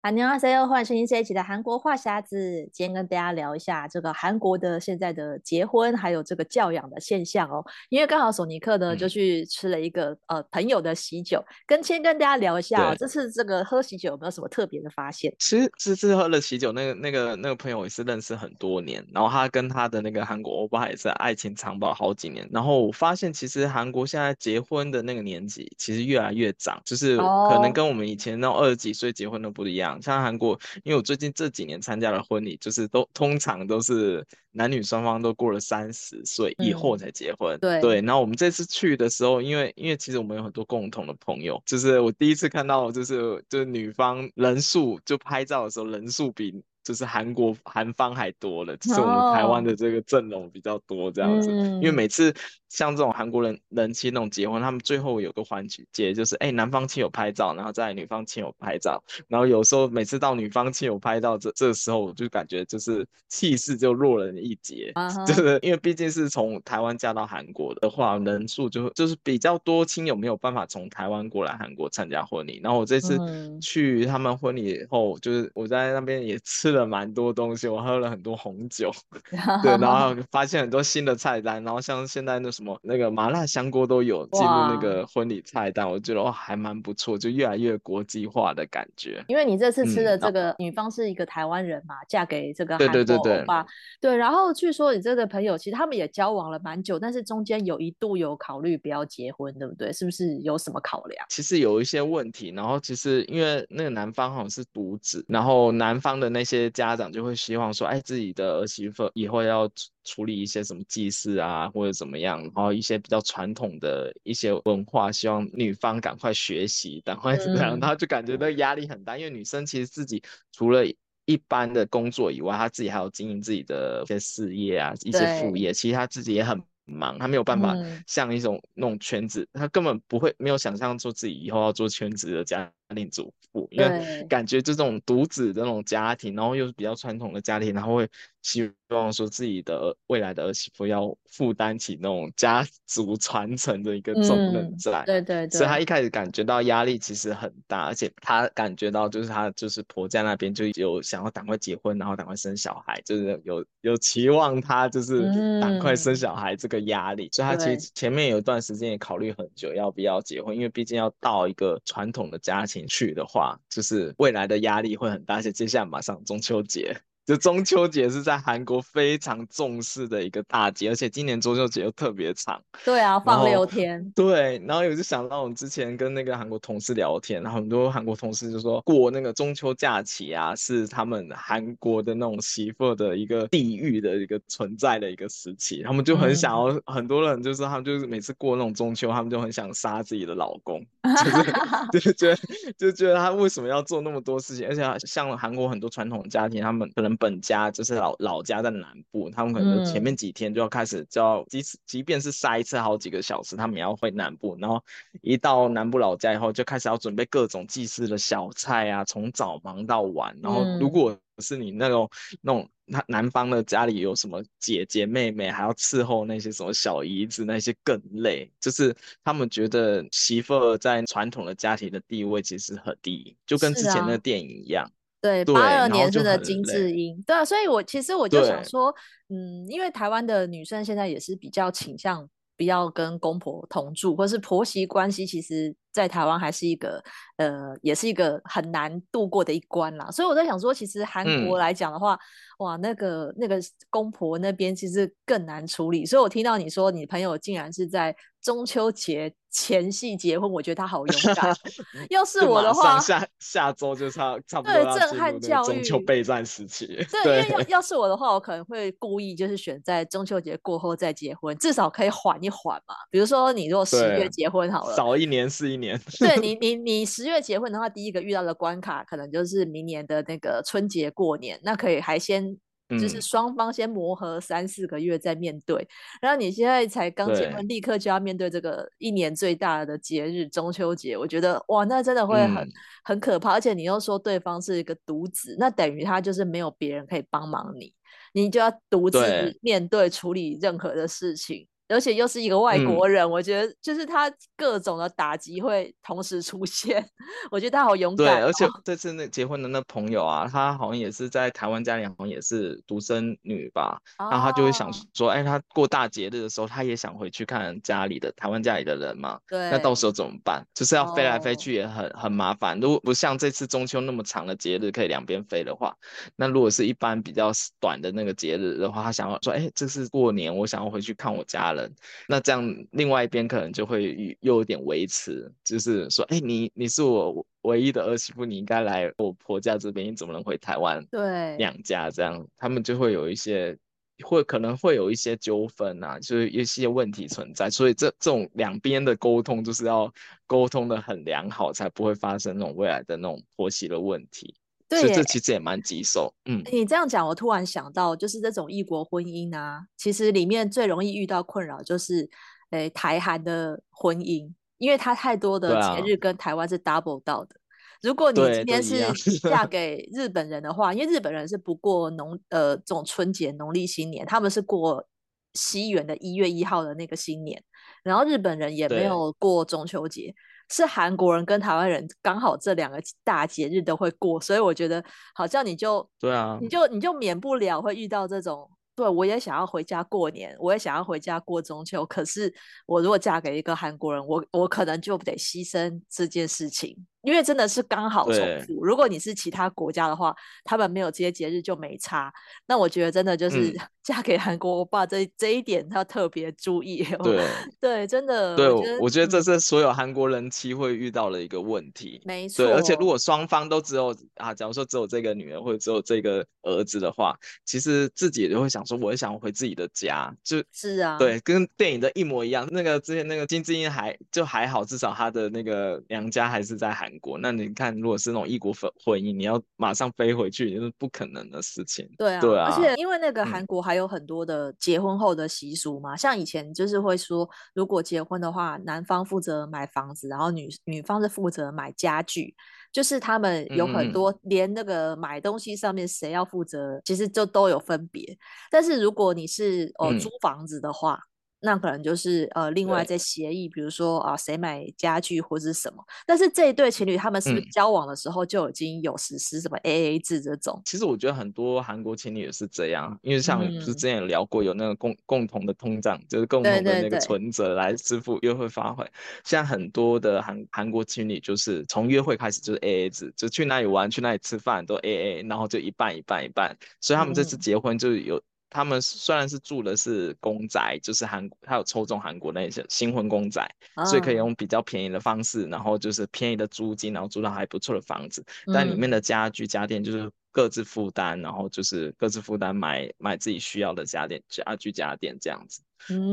安妞哈塞哟，欢迎收听这一期的韩国话匣子。今天跟大家聊一下这个韩国的现在的结婚，还有这个教养的现象哦。因为刚好索尼克呢就去吃了一个、嗯、呃朋友的喜酒，跟先跟大家聊一下、哦，这次这个喝喜酒有没有什么特别的发现？其实这次喝了喜酒，那个那个那个朋友也是认识很多年，然后他跟他的那个韩国欧巴也是爱情长跑好几年。然后我发现，其实韩国现在结婚的那个年纪其实越来越长，就是可能跟我们以前那种二十几岁结婚都不一样。像韩国，因为我最近这几年参加的婚礼，就是都通常都是男女双方都过了三十岁以后才结婚。嗯、对对，然后我们这次去的时候，因为因为其实我们有很多共同的朋友，就是我第一次看到，就是就是女方人数就拍照的时候人数比。就是韩国韩方还多了，就是我们台湾的这个阵容比较多这样子。Oh. 因为每次像这种韩国人人妻那种结婚，他们最后有个环节就是，哎、欸，男方亲友拍照，然后再女方亲友拍照。然后有时候每次到女方亲友拍照这这时候，我就感觉就是气势就弱了一截。Uh -huh. 就是因为毕竟是从台湾嫁到韩国的话，人数就就是比较多亲友没有办法从台湾过来韩国参加婚礼。然后我这次去他们婚礼以后，就是我在那边也吃了。了蛮多东西，我喝了很多红酒，对，然后发现很多新的菜单，然后像现在那什么那个麻辣香锅都有进入那个婚礼菜单，我觉得哇还蛮不错，就越来越国际化的感觉。因为你这次吃的这个女方是一个台湾人嘛，嗯、嫁给这个韩国欧巴，对对对对，对，然后据说你这个朋友其实他们也交往了蛮久，但是中间有一度有考虑不要结婚，对不对？是不是有什么考量？其实有一些问题，然后其实因为那个男方好像是独子，然后男方的那些。家长就会希望说，哎，自己的儿媳妇以后要处理一些什么祭祀啊，或者怎么样，然后一些比较传统的一些文化，希望女方赶快学习，赶快怎么样，他就感觉那个压力很大，因为女生其实自己除了一般的工作以外，她自己还要经营自己的一些事业啊，一些副业，其实她自己也很忙，她没有办法像一种那种全职，她根本不会没有想象出自己以后要做圈子的家庭主妇，因为感觉这种独子的那种家庭，然后又是比较传统的家庭，然后会希望说自己的未来的儿媳妇要负担起那种家族传承的一个重任在，嗯、对，对对，所以她一开始感觉到压力其实很大，而且她感觉到就是她就是婆家那边就有想要赶快结婚，然后赶快生小孩，就是有有期望她就是赶快生小孩这个压力，嗯，所以她其实前面有一段时间也考虑很久要不要结婚，因为毕竟要到一个传统的家庭。你去的话，就是未来的压力会很大，而且接下来马上中秋节。就中秋节是在韩国非常重视的一个大节，而且今年中秋节又特别长。对啊，放六天。对，然后有就想到我们之前跟那个韩国同事聊天，然后很多韩国同事就说过那个中秋假期啊，是他们韩国的那种媳妇的一个地狱的一个存在的一个时期，他们就很想要，嗯、很多人就是他们就是每次过那种中秋，他们就很想杀自己的老公，就是就觉得就觉得他为什么要做那么多事情，而且像韩国很多传统家庭，他们可能。本家就是老老家在南部，他们可能前面几天就要开始，就要即使即便是塞车好几个小时，他们也要回南部。然后一到南部老家以后，就开始要准备各种祭祀的小菜啊，从早忙到晚。然后如果是你那种那种他南方的家里有什么姐姐妹妹，还要伺候那些什么小姨子，那些更累。就是他们觉得媳妇在传统的家庭的地位其实很低，就跟之前那个电影一样。对，八二年生的金智英，对啊，所以我其实我就想说，嗯，因为台湾的女生现在也是比较倾向不要跟公婆同住，或是婆媳关系其实在台湾还是一个呃，也是一个很难度过的一关啦。所以我在想说，其实韩国来讲的话，嗯、哇，那个那个公婆那边其实更难处理。所以我听到你说你朋友竟然是在中秋节前夕结婚，我觉得他好勇敢。要是我的话，下下周就差差不多对震撼教育，中秋备战时期。对，对因为要要是我的话，我可能会故意就是选在中秋节过后再结婚，至少可以缓一缓嘛。比如说你如果十月结婚好了，早一年是一年。对你 你你十月结婚的话，第一个遇到的关卡可能就是明年的那个春节过年，那可以还先。就是双方先磨合三四个月再面对，嗯、然后你现在才刚结婚，立刻就要面对这个一年最大的节日中秋节，我觉得哇，那真的会很、嗯、很可怕。而且你又说对方是一个独子，那等于他就是没有别人可以帮忙你，你就要独自面对处理任何的事情。而且又是一个外国人，嗯，我觉得就是他各种的打击会同时出现。我觉得他好勇敢，哦。对，而且这次那结婚的那朋友啊，他好像也是在台湾家里，好像也是独生女吧，哦。然后他就会想说，哎，他过大节日的时候，他也想回去看家里的台湾家里的人嘛。对。那到时候怎么办？就是要飞来飞去也很，哦，很麻烦。如果不像这次中秋那么长的节日可以两边飞的话，那如果是一般比较短的那个节日的话，他想要说，哎，这是过年，我想要回去看我家人。那这样，另外一边可能就会又有点维持，就是说，哎，你你是我唯一的儿媳妇，你应该来我婆家这边，你怎么能回台湾？对，娘家这样，他们就会有一些，会可能会有一些纠纷啊，就是一些问题存在，所以这这种两边的沟通就是要沟通的很良好，才不会发生那种未来的那种婆媳的问题。对，所以这其实也蛮棘手。嗯，你这样讲，我突然想到，就是这种异国婚姻啊，其实里面最容易遇到困扰就是，诶、欸，台韩的婚姻，因为它太多的节日跟台湾是 double 到的。啊、如果你今天是嫁 给日本人的话，因为日本人是不过农呃这种春节、农历新年，他们是过西元的一月一号的那个新年，然后日本人也没有过中秋节。是韩国人跟台湾人刚好这两个大节日都会过，所以我觉得好像你就对啊，你就你就免不了会遇到这种。对，我也想要回家过年，我也想要回家过中秋。可是我如果嫁给一个韩国人，我我可能就得牺牲这件事情。因为真的是刚好重复。如果你是其他国家的话，他们没有这些节日就没差。那我觉得真的就是 嫁给韩国欧巴这这一点要特别注意。对 对，真的。对，我觉得，我觉得这是所有韩国人妻会遇到的一个问题。没错。对，而且如果双方都只有啊，假如说只有这个女儿或者只有这个儿子的话，其实自己也会想说，我也想回自己的家。就是啊。对，跟电影的一模一样。那个之前那个金智英还就还好，至少她的那个娘家还是在韩国。那你看，如果是那种异国婚婚姻，你要马上飞回去，也是不可能的事情。对啊，对啊。而且因为那个韩国还有很多的结婚后的习俗嘛，嗯，像以前就是会说，如果结婚的话，男方负责买房子，然后女女方是负责买家具，就是他们有很多连那个买东西上面谁要负责，嗯，其实就都有分别。但是如果你是哦租房子的话，嗯那可能就是呃，另外在协议，比如说啊，谁买家具或者是什么。但是这一对情侣他们是不是交往的时候就已经有实施什么 AA 制这种？其实我觉得很多韩国情侣也是这样，因为像不是之前有聊过，有那个共、嗯、共同的通胀，就是共同的那个存折来支付约会花费。现在很多的韩韩国情侣就是从约会开始就是 AA 制，就去哪里玩、去哪里吃饭都 AA，然后就一半一半一半。所以他们这次结婚就是有。嗯他们虽然是住的是公宅，就是韩国，他有抽中韩国那些新婚公宅，哦，所以可以用比较便宜的方式，然后就是便宜的租金，然后租到还不错的房子，嗯。但里面的家具家电就是各自负担，然后就是各自负担买买自己需要的家电家具家电这样子。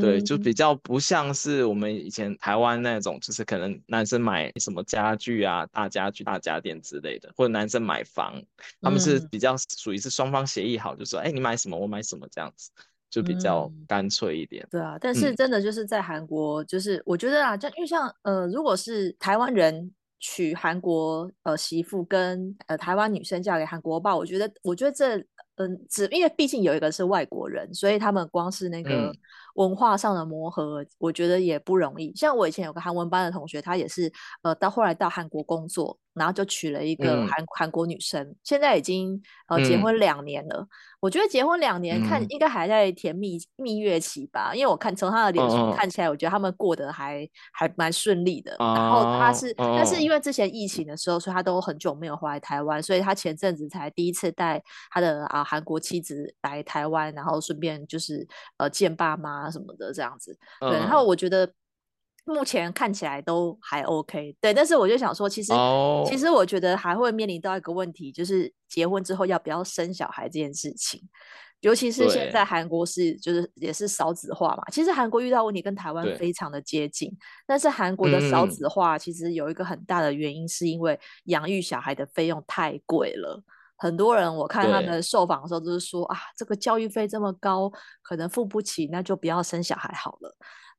对，就比较不像是我们以前台湾那种，就是可能男生买什么家具啊、大家具、大家电之类的，或者男生买房，他们是比较属于是双方协议好，就说，哎，你买什么，我买什么这样子，就比较干脆一点。嗯、对啊，但是真的就是在韩国，就是我觉得啊，就因为像呃，如果是台湾人娶韩国呃媳妇，跟呃台湾女生嫁给韩国爸，我觉得，我觉得这。嗯，只因为毕竟有一个是外国人，所以他们光是那个文化上的磨合，嗯、我觉得也不容易。像我以前有个韩文班的同学，他也是呃到后来到韩国工作，然后就娶了一个韩韩、嗯、国女生，现在已经呃结婚两年了。嗯、我觉得结婚两年看应该还在甜蜜蜜月期吧，因为我看从他的脸书看起来，我觉得他们过得还、嗯、还蛮顺利的。然后他是，嗯、但是因为之前疫情的时候，所以他都很久没有回来台湾，所以他前阵子才第一次带他的啊韩国妻子来台湾，然后顺便就是呃见爸妈什么的这样子。对，然后我觉得。目前看起来都还 OK，对，但是我就想说，其实、oh. 其实我觉得还会面临到一个问题，就是结婚之后要不要生小孩这件事情，尤其是现在韩国是就是也是少子化嘛。其实韩国遇到问题跟台湾非常的接近，但是韩国的少子化其实有一个很大的原因，是因为养育小孩的费用太贵了。很多人我看他们受访的时候都是说啊，这个教育费这么高，可能付不起，那就不要生小孩好了。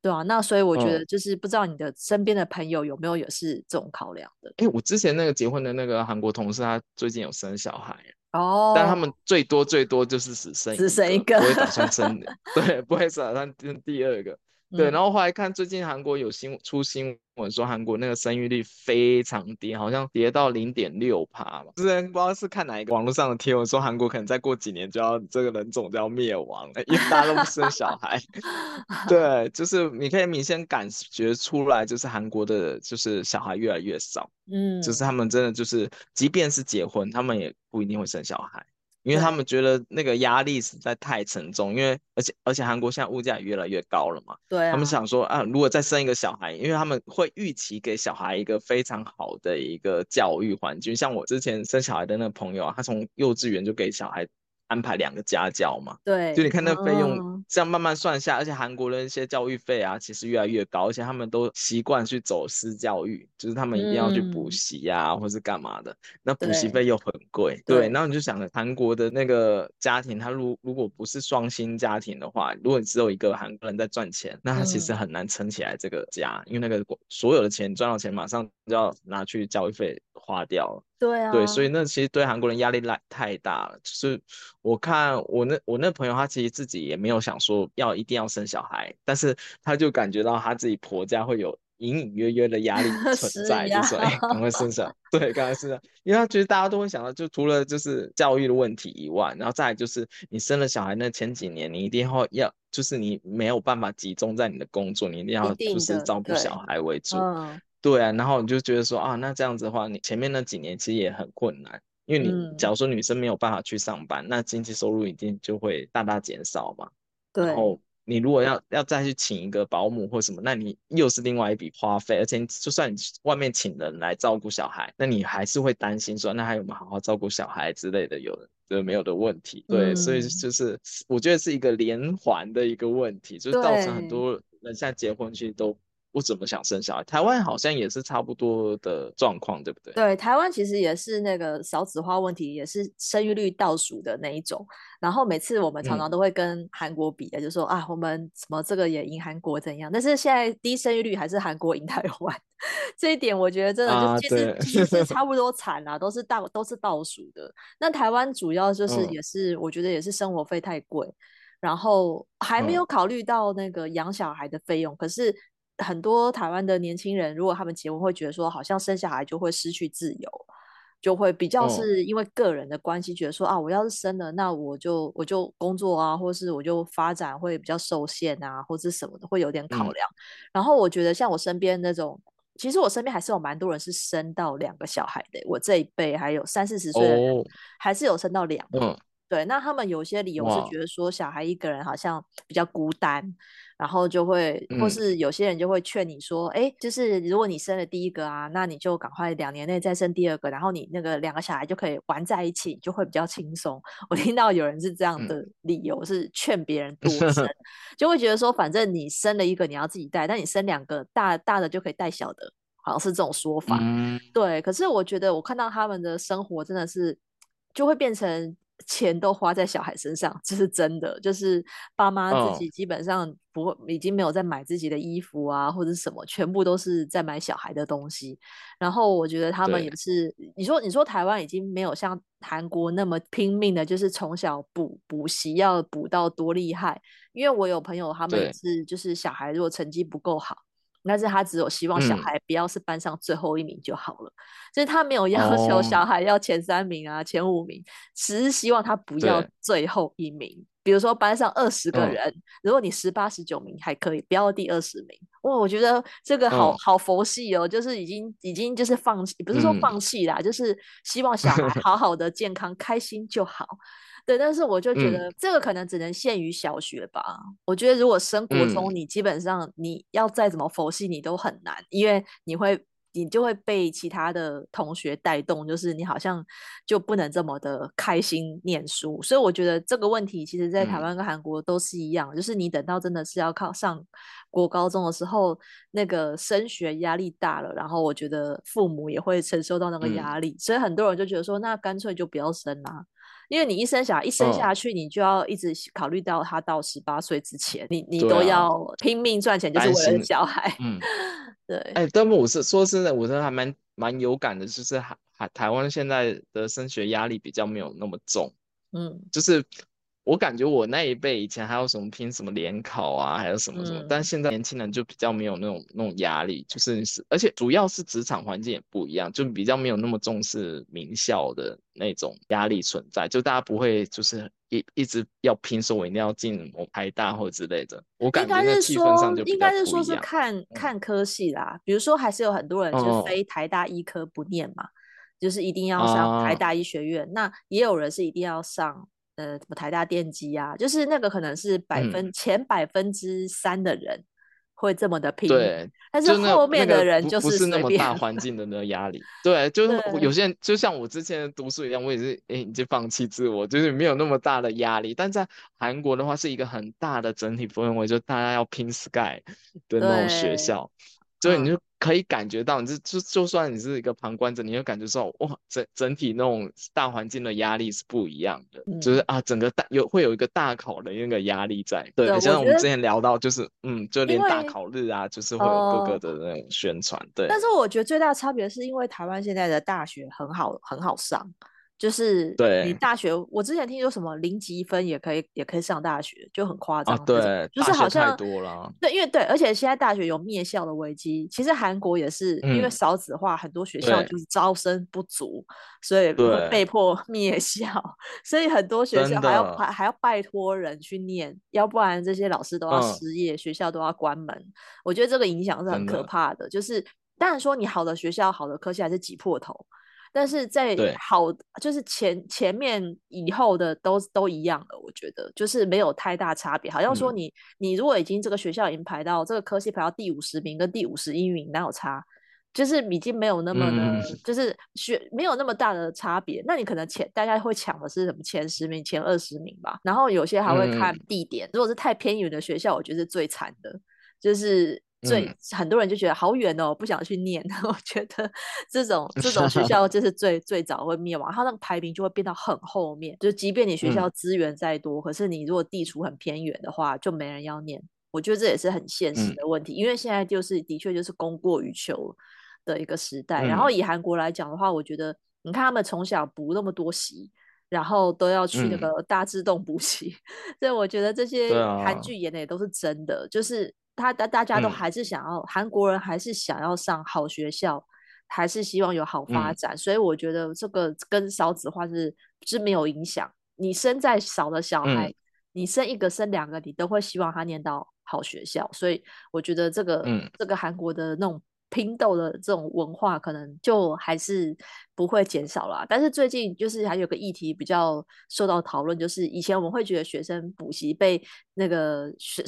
对啊，那所以我觉得就是不知道你的身边的朋友有没有也是这种考量的。哎、欸，我之前那个结婚的那个韩国同事，他最近有生小孩哦，但他们最多最多就是只生只生一个，不会打算生的，对，不会打算生第二个。对，然后后来看最近韩国有新出新闻说，韩国那个生育率非常低，好像跌到零点六趴嘛。之前不知道是看哪一个网络上的贴文说，韩国可能再过几年就要这个人种就要灭亡了，因为大家都不生小孩。对，就是你可以明显感觉出来，就是韩国的就是小孩越来越少。嗯，就是他们真的就是，即便是结婚，他们也不一定会生小孩。因为他们觉得那个压力实在太沉重，因为而且而且韩国现在物价也越来越高了嘛。对啊。他们想说啊，如果再生一个小孩，因为他们会预期给小孩一个非常好的一个教育环境。像我之前生小孩的那个朋友啊，他从幼稚园就给小孩。安排两个家教嘛，对，就你看那个费用这样慢慢算下，嗯、而且韩国的一些教育费啊，其实越来越高，而且他们都习惯去走私教育，就是他们一定要去补习啊，嗯、或是干嘛的，那补习费又很贵，对，对，然后你就想着韩国的那个家庭，他如如果不是双薪家庭的话，如果只有一个韩国人在赚钱，那他其实很难撑起来这个家，嗯、因为那个所有的钱赚到钱马上就要拿去教育费花掉了。对啊，对，所以那其实对韩国人压力来太大了。就是我看我那我那朋友，他其实自己也没有想说要一定要生小孩，但是他就感觉到他自己婆家会有隐隐约约的压力 存在，就说哎，赶快生小孩。对，赶快生小孩，因为他觉得大家都会想到，就除了就是教育的问题以外，然后再来就是你生了小孩那前几年，你一定要要就是你没有办法集中在你的工作，你一定要就是照顾小孩为主。对啊，然后你就觉得说啊，那这样子的话，你前面那几年其实也很困难，因为你假如说女生没有办法去上班，嗯、那经济收入一定就会大大减少嘛。对。然后你如果要要再去请一个保姆或什么，那你又是另外一笔花费，而且就算你外面请人来照顾小孩，那你还是会担心说，那还有没有好好照顾小孩之类的有的没有的问题。对，嗯、所以就是我觉得是一个连环的一个问题，就是造成很多人现在结婚其实都。不怎么想生小孩，台湾好像也是差不多的状况，对不对？对，台湾其实也是那个少子化问题，也是生育率倒数的那一种。然后每次我们常常都会跟韩国比的，嗯、就说啊，我们什么这个也赢韩国怎样？但是现在低生育率还是韩国赢 台湾，这一点我觉得真的就是其实、啊、其实是差 不多惨啊，都是倒都是倒数的。那台湾主要就是也是、嗯、我觉得也是生活费太贵，然后还没有考虑到那个养小孩的费用，嗯、可是。很多台湾的年轻人，如果他们结婚，会觉得说，好像生小孩就会失去自由，就会比较是因为个人的关系，觉得说啊，我要是生了，那我就我就工作啊，或是我就发展会比较受限啊，或是什么的，会有点考量。嗯、然后我觉得像我身边那种，其实我身边还是有蛮多人是生到两个小孩的，我这一辈还有三四十岁的人，还是有生到两个。嗯。对，那他们有些理由是觉得说小孩一个人好像比较孤单，哇然后就会，或是有些人就会劝你说，哎、嗯，就是如果你生了第一个啊，那你就赶快两年内再生第二个，然后你那个两个小孩就可以玩在一起，就会比较轻松。我听到有人是这样的理由，嗯、是劝别人多生，就会觉得说，反正你生了一个你要自己带，但你生两个大大的就可以带小的，好像是这种说法。嗯、对，可是我觉得我看到他们的生活真的是就会变成。钱都花在小孩身上，这是真的。就是爸妈自己基本上不会，已经没有在买自己的衣服啊，或者什么，全部都是在买小孩的东西。然后我觉得他们也是，你说你说台湾已经没有像韩国那么拼命的，就是从小补补习要补到多厉害。因为我有朋友，他们也是，就是小孩如果成绩不够好，但是他只有希望小孩不要是班上最后一名就好了，就、嗯、是他没有要求小孩要前三名啊、哦、前五名，只是希望他不要最后一名。比如说班上二十个人，嗯、如果你十八、十九名还可以，不要第二十名。哇，我觉得这个好、嗯、好佛系哦，就是已经已经就是放弃，不是说放弃啦、嗯，就是希望小孩 好好的、健康、开心就好。对，但是我就觉得这个可能只能限于小学吧。嗯、我觉得如果升国中，你基本上你要再怎么佛系，你都很难，因为你会。你就会被其他的同学带动，就是你好像就不能这么的开心念书，所以我觉得这个问题其实在台湾跟韩国都是一样，嗯，就是你等到真的是要靠上国高中的时候，那个升学压力大了，然后我觉得父母也会承受到那个压力，嗯，所以很多人就觉得说，那干脆就不要升啦。因为你一生小孩一生下去，你就要一直考虑到他到十八岁之前，你你都要拼命赚钱，就是为了小孩。嗯，对。哎、欸，但我是说真的，我真的还蛮蛮有感的，就是还还台湾现在的升学压力比较没有那么重。嗯，就是。我感觉我那一辈以前还有什么拼什么联考啊，还有什么什么，嗯、但现在年轻人就比较没有那种那种压力，就是是，而且主要是职场环境也不一样，就比较没有那么重视名校的那种压力存在，就大家不会就是一一直要拼，说我一定要进某台大或之类的。我感觉那气氛上就。应该是说是看看科系啦，比如说还是有很多人就是非台大医科不念嘛，哦、就是一定要上台大医学院，哦、那也有人是一定要上。呃，什么台大电机啊，就是那个可能是百分、嗯、前百分之三的人会这么的拼，对，但是后面的人就是、那个、不，不是那么大。环境的那个压力，对，就是有些人就像我之前读书一样，我也是哎，已经放弃自我，就是没有那么大的压力。但在韩国的话，是一个很大的整体氛围，就大家要拼 Sky 的那种学校。所以你就可以感觉到，你就就就算你是一个旁观者，你就感觉说，哇，整整体那种大环境的压力是不一样的，嗯、就是啊，整个大有会有一个大考的那个压力在。对，就像我们之前聊到，就是嗯，就连大考日啊，就是会有各个的那种宣传。对。但是我觉得最大的差别是因为台湾现在的大学很好，很好上。就是对你大学，我之前听说什么零级分也可以，也可以上大学，就很夸张。对，就是好像太多了。对，因为对，而且现在大学有灭校的危机。其实韩国也是因为少子化，很多学校就是招生不足，所以被迫 灭校。所以很多学校还要还还要拜托人去念，要不然这些老师都要失业，嗯、学校都要关门。我觉得这个影响是很可怕的。就是当然说你好的学校、好的科系还是挤破头。但是在好，就是前前面以后的都都一样的，我觉得就是没有太大差别。好像说你、嗯、你如果已经这个学校已经排到这个科系排到第五十名跟第五十一名，哪有差？就是已经没有那么的，嗯、就是学没有那么大的差别。那你可能前大家会抢的是什么前十名、前二十名吧？然后有些还会看地点，嗯、如果是太偏远的学校，我觉得是最惨的，就是。所以很多人就觉得好远哦，不想去念。我觉得这种 这种学校就是最最早会灭亡，它那个排名就会变到很后面。就即便你学校资源再多，嗯，可是你如果地处很偏远的话，就没人要念。我觉得这也是很现实的问题，嗯，因为现在就是的确就是供过于求的一个时代。嗯，然后以韩国来讲的话，我觉得你看他们从小补那么多习，然后都要去那个大自动补习，嗯，所以我觉得这些韩剧演的也都是真的，就是。他大大家都还是想要、嗯、韩国人还是想要上好学校，还是希望有好发展，嗯、所以我觉得这个跟少子化是是没有影响。你生再少的小孩、嗯，你生一个生两个，你都会希望他念到好学校。所以我觉得这个、嗯、这个韩国的那种。拼斗的这种文化可能就还是不会减少啦。但是最近就是还有个议题比较受到讨论，就是以前我们会觉得学生补习被那个学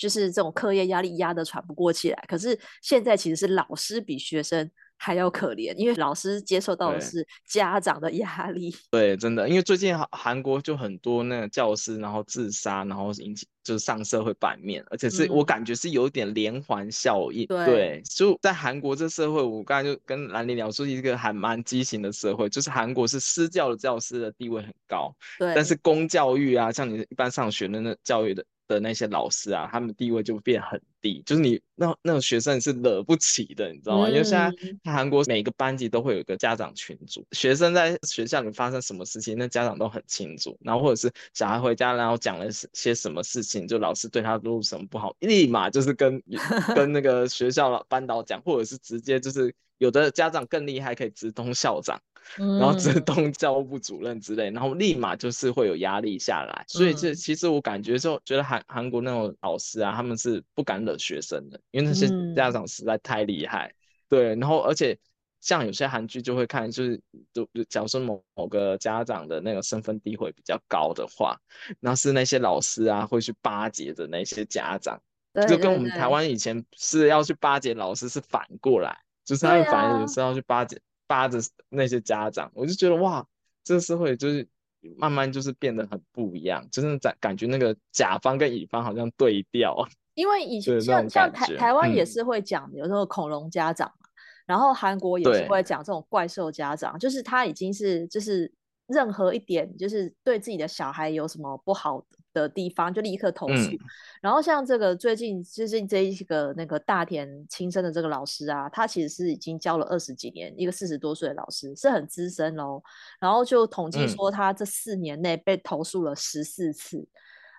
就是这种课业压力压得喘不过气来，可是现在其实是老师比学生还要可怜，因为老师接受到的是家长的压力。对，真的，因为最近韩韩国就很多那个教师，然后自杀，然后引起就是上社会版面，而且是、嗯、我感觉是有点连环效应。对，对就在韩国这社会，我刚才就跟兰陵聊说，一个还蛮畸形的社会，就是韩国是私教的教师的地位很高，对，但是公教育啊，像你一般上学的那教育的。的那些老师啊，他们地位就变很低，就是你那那种学生是惹不起的，你知道吗？嗯、因为现在韩国每个班级都会有一个家长群组，学生在学校里发生什么事情，那家长都很清楚。然后或者是小孩回家，然后讲了些什么事情，就老师对他做什么不好，立马就是跟 跟那个学校老班导讲，或者是直接就是有的家长更厉害，可以直通校长。然后直通教务部主任之类，然后立马就是会有压力下来，所以这其实我感觉就觉得韩韩国那种老师啊，他们是不敢惹学生的，因为那些家长实在太厉害。对，然后而且像有些韩剧就会看，就是就假如说某某个家长的那个身份地位比较高的话，那是那些老师啊会去巴结的那些家长，就跟我们台湾以前是要去巴结老师是反过来，就是他们反而也是要去巴结。巴着那些家长，我就觉得哇，这个社会就是慢慢就是变得很不一样，真的感感觉那个甲方跟乙方好像对调。因为以前像像台台湾也是会讲有时候恐龙家长，嗯、然后韩国也是会讲这种怪兽家长，就是他已经是就是任何一点就是对自己的小孩有什么不好的。地方就立刻投诉，嗯、然后像这个最近最近这一个那个大田亲生的这个老师啊，他其实是已经教了二十几年，一个四十多岁的老师，是很资深哦。然后就统计说他这四年内被投诉了十四次。嗯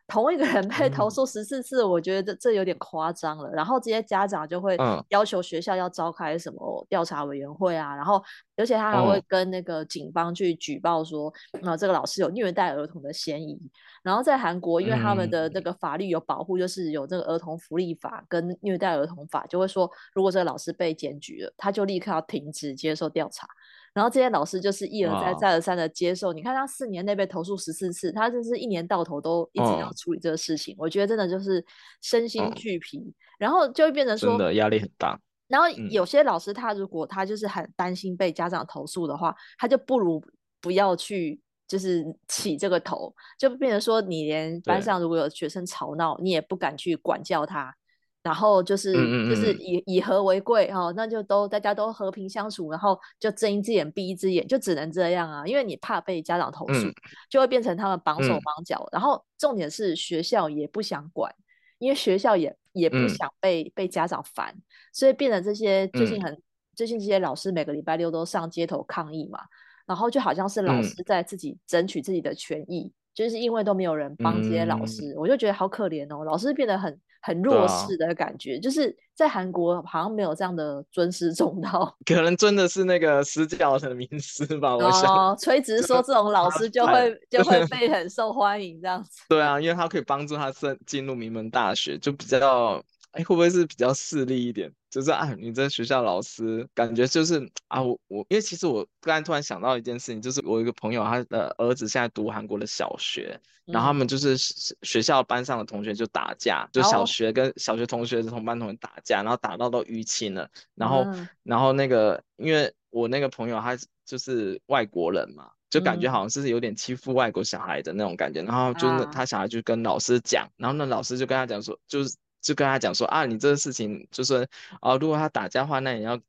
同一个人被投诉十四次，嗯、我觉得这这有点夸张了。然后这些家长就会要求学校要召开什么调查委员会啊，嗯、然后而且他还会跟那个警方去举报说，那、这个老师有虐待儿童的嫌疑。然后在韩国，因为他们的那个法律有保护，就是有这个儿童福利法跟虐待儿童法，就会说如果这个老师被检举了，他就立刻要停止接受调查。然后这些老师就是一而再、再而三的接受。你看他四年内被投诉十四次，他就是一年到头都一直要处理这个事情。Oh. 我觉得真的就是身心俱疲，oh. 然后就会变成说真的压力很大。然后有些老师他如果他就是很担心被家长投诉的话，他就不如不要去就是起这个头，就变成说你连班上如果有学生吵闹，你也不敢去管教他。然后就是就是以以和为贵哈、哦，那就都大家都和平相处，然后就睁一只眼闭一只眼，就只能这样啊，因为你怕被家长投诉，嗯、就会变成他们绑手绑脚。嗯、然后重点是学校也不想管，因为学校也也不想被、嗯、被家长烦，所以变成这些最近很、嗯、最近这些老师每个礼拜六都上街头抗议嘛，然后就好像是老师在自己争取自己的权益，嗯、就是因为都没有人帮这些老师，嗯、我就觉得好可怜哦，老师变得很。很弱势的感觉，啊、就是在韩国好像没有这样的尊师重道，可能真的是那个私教的名师吧。我想，哦，垂直说这种老师就会就会被很受欢迎这样子。对啊，因为他可以帮助他进进入名门大学，就比较。哎，会不会是比较势利一点？就是啊，你这学校老师感觉就是啊，我我，因为其实我刚才突然想到一件事情，就是我有一个朋友，他的儿子现在读韩国的小学，嗯、然后他们就是学校班上的同学就打架，就小学跟小学同学同班同学打架，然后打到都淤青了，然后、嗯、然后那个，因为我那个朋友他就是外国人嘛，就感觉好像是有点欺负外国小孩的那种感觉，然后就是他小孩就跟老师讲，然后那老师就跟他讲说，就是。就跟他讲说啊，你这个事情就是啊，如果他打架的话，那你要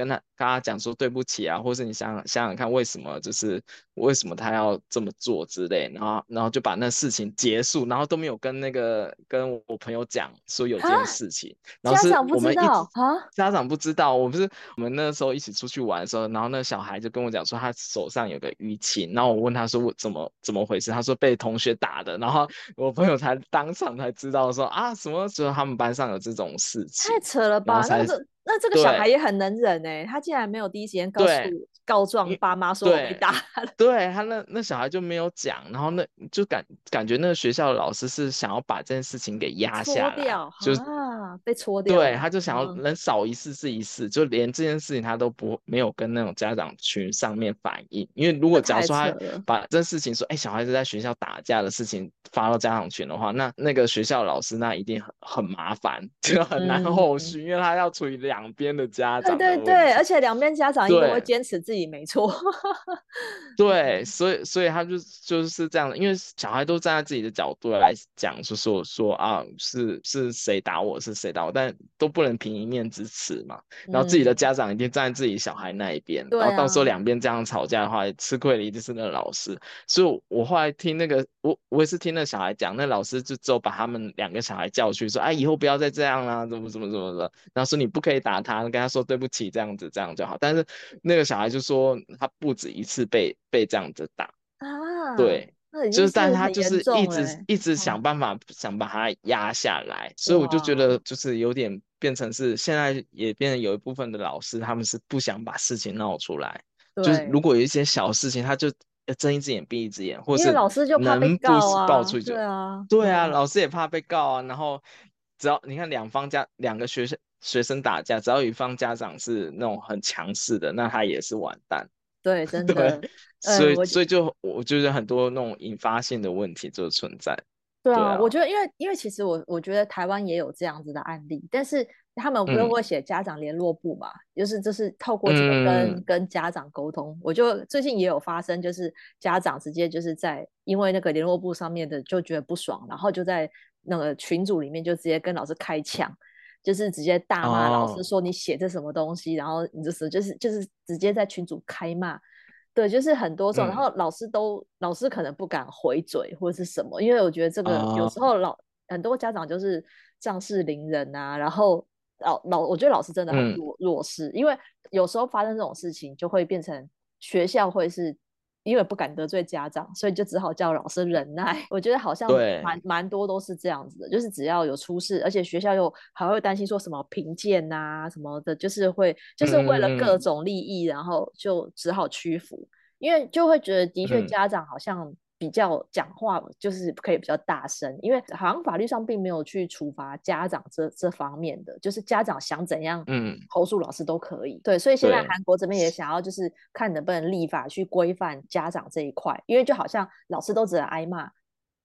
跟他跟他讲说对不起啊，或是你想想想看为什么就是。为什么他要这么做之类，然后然后就把那事情结束，然后都没有跟那个跟我朋友讲说有这件事情，蛤然后是我们一直家长不知道，我不是我们那时候一起出去玩的时候，然后那小孩就跟我讲说他手上有个淤青，然后我问他说我怎么怎么回事，他说被同学打的，然后我朋友才当场才知道说啊什么时候他们班上有这种事情，太扯了吧？那这那这个小孩也很能忍哎，对他竟然没有第一时间告诉。告状爸妈说我被打了，对，对他那那小孩就没有讲，然后那就感感觉那个学校的老师是想要把这件事情给压下来，就啊被戳掉，对，他就想要能少一次是一次，嗯、就连这件事情他都不没有跟那种家长群上面反映，因为如果假如说他把这事情说，哎，小孩子在学校打架的事情发到家长群的话，那那个学校老师那一定很很麻烦，就很难后续，嗯、因为他要处理两边的家长的，对对对，而且两边家长一定会坚持自自己没错。对，所以所以他就就是这样的，因为小孩都站在自己的角度来讲，就说说啊，是是谁打我，是谁打我，但都不能凭一面之词嘛。然后自己的家长一定站在自己小孩那一边，嗯、然后到时候两边这样吵架的话，啊、吃亏的一定是那个老师。所以我后来听那个，我我也是听那小孩讲，那老师就只有把他们两个小孩叫去说，哎、啊，以后不要再这样啦，怎么怎么怎么的，然后说你不可以打他，跟他说对不起，这样子这样就好。但是那个小孩就说他不止一次被被这样子打啊，对，是就是但是他就是一直、欸、一直想办法、嗯、想把他压下来，所以我就觉得就是有点变成是现在也变成有一部分的老师他们是不想把事情闹出来，就是如果有一些小事情他就睁一只眼闭一只眼，或是老师就怕被告啊，爆出去就对啊，对啊，老师也怕被告啊，然后只要你看两方家两个学生。学生打架，只要一方家长是那种很强势的，那他也是完蛋。对，真 的。所以、嗯、所以就我觉得很多那种引发性的问题就存在。对啊，对啊，我觉得因为因为其实我我觉得台湾也有这样子的案例，但是他们不用会写家长联络簿嘛，嗯、就是就是透过这个跟、嗯、跟家长沟通。我就最近也有发生，就是家长直接就是在因为那个联络簿上面的就觉得不爽，然后就在那个群组里面就直接跟老师开呛。就是直接大骂老师说，你写这什么东西，oh. 然后你就是就是就是直接在群组开骂，对，就是很多种，嗯、然后老师都老师可能不敢回嘴或者是什么，因为我觉得这个有时候老、oh. 很多家长就是仗势凌人啊，然后老老我觉得老师真的很弱、嗯、弱势，因为有时候发生这种事情就会变成学校会是。因为不敢得罪家长，所以就只好叫老师忍耐。我觉得好像蛮蛮多都是这样子的，就是只要有出事，而且学校又还会担心说什么评鉴啊什么的，就是会就是为了各种利益，然后就只好屈服，嗯、因为就会觉得的确家长好像。比较讲话就是可以比较大声，因为好像法律上并没有去处罚家长这这方面的，就是家长想怎样，嗯，投诉老师都可以。嗯、对，所以现在韩国这边也想要就是看能不能立法去规范家长这一块，因为就好像老师都只能挨骂，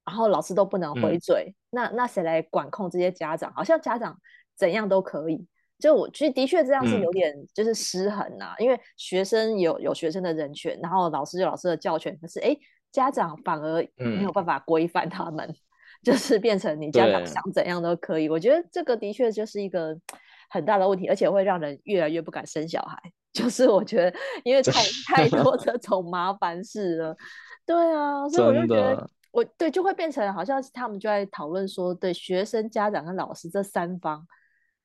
然后老师都不能回嘴，嗯、那那谁来管控这些家长？好像家长怎样都可以。就我其实的确这样是有点就是失衡呐、啊，嗯、因为学生有有学生的人权，然后老师有老师的教权，可是哎。家长反而没有办法规范他们，嗯、就是变成你家长想怎样都可以。我觉得这个的确就是一个很大的问题，而且会让人越来越不敢生小孩。就是我觉得，因为太 太多这种麻烦事了。对啊，所以我就觉得，我对就会变成好像他们就在讨论说，对学生、家长跟老师这三方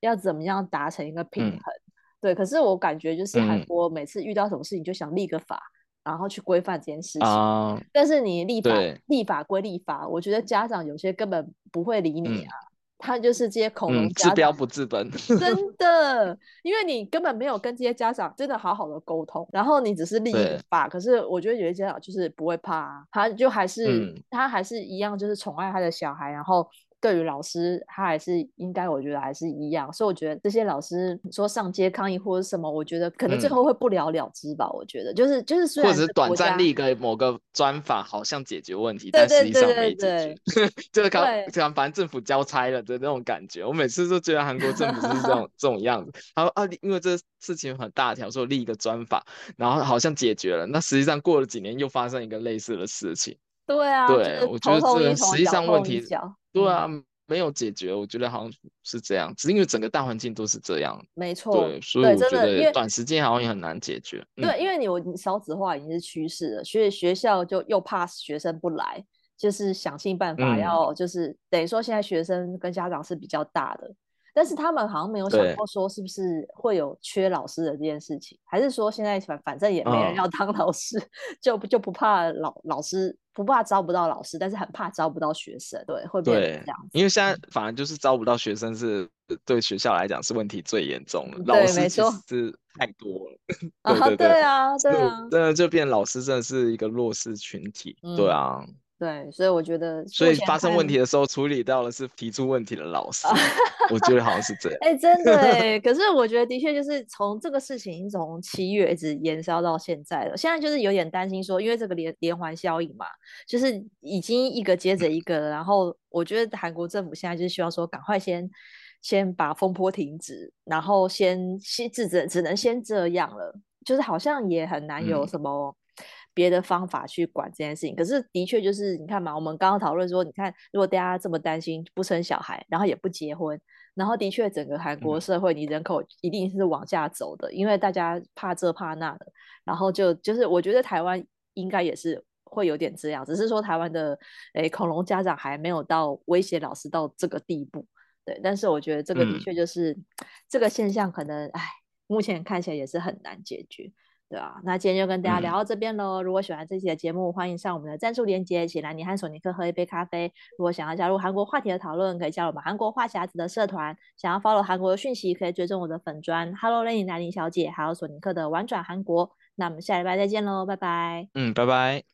要怎么样达成一个平衡。嗯、对，可是我感觉就是韩国每次遇到什么事情就想立个法。然后去规范这件事情，uh, 但是你立法立法归立法，我觉得家长有些根本不会理你啊，嗯、他就是这些恐龙治标不治本，真的，因为你根本没有跟这些家长真的好好的沟通，然后你只是立法，可是我觉得有些家长就是不会怕、啊，他就还是、嗯、他还是一样就是宠爱他的小孩，然后。对于老师，他还是应该，我觉得还是一样，所以我觉得这些老师说上街抗议或者什么，我觉得可能最后会不了了之吧。嗯、我觉得就是就是，虽然是或者是短暂立个某个专法，好像解决问题，但实际上没解决，就是刚刚反正政府交差了的那种感觉。我每次都觉得韩国政府是这种 这种样子。他说啊，因为这事情很大条，所以立一个专法，然后好像解决了，那实际上过了几年又发生一个类似的事情。对啊，对，我觉得这个实际上问题。对啊，没有解决，我觉得好像是这样，只是因为整个大环境都是这样。没错，对，所以我觉得短时间好像也很难解决。对，因为你我你少子化已经是趋势了，所以学校就又怕学生不来，就是想尽办法要，就是等于说现在学生跟家长是比较大的。但是他们好像没有想过说是不是会有缺老师的这件事情，对还是说现在反反正也没人要当老师，哦、就就不怕老老师不怕招不到老师，但是很怕招不到学生，对，会变成这样子。因为现在反而就是招不到学生是对学校来讲是问题最严重的，对老师其实是太多了。对对对，对啊，对啊，真的就变老师真的是一个弱势群体，嗯、对啊。对，所以我觉得，所以发生问题的时候，处理到的是提出问题的老师，我觉得好像是这样。哎、欸，真的哎，可是我觉得的确就是从这个事情从七月一直延烧到现在了。现在就是有点担心说，因为这个连连环效应嘛，就是已经一个接着一个了。然后我觉得韩国政府现在就是希望说，赶快先先把风波停止，然后先先只只只能先这样了。就是好像也很难有什么别的方法去管这件事情。嗯、可是的确就是你看嘛，我们刚刚讨论说，你看如果大家这么担心不生小孩，然后也不结婚，然后的确整个韩国社会你人口一定是往下走的，嗯、因为大家怕这怕那的，然后就就是我觉得台湾应该也是会有点这样，只是说台湾的诶恐龙家长还没有到威胁老师到这个地步。对，但是我觉得这个的确就是、嗯、这个现象，可能唉，目前看起来也是很难解决，对啊，那今天就跟大家聊到这边喽。嗯、如果喜欢这期的节目，欢迎上我们的赞助链接，请来你和索尼克喝一杯咖啡。如果想要加入韩国话题的讨论，可以加入我们韩国话匣子的社团。想要 follow 韩国的讯息，可以追踪我的粉砖 Hello Lenny 南宁小姐，还有索尼克的玩转韩国。那我们下礼拜再见喽，拜拜。嗯，拜拜。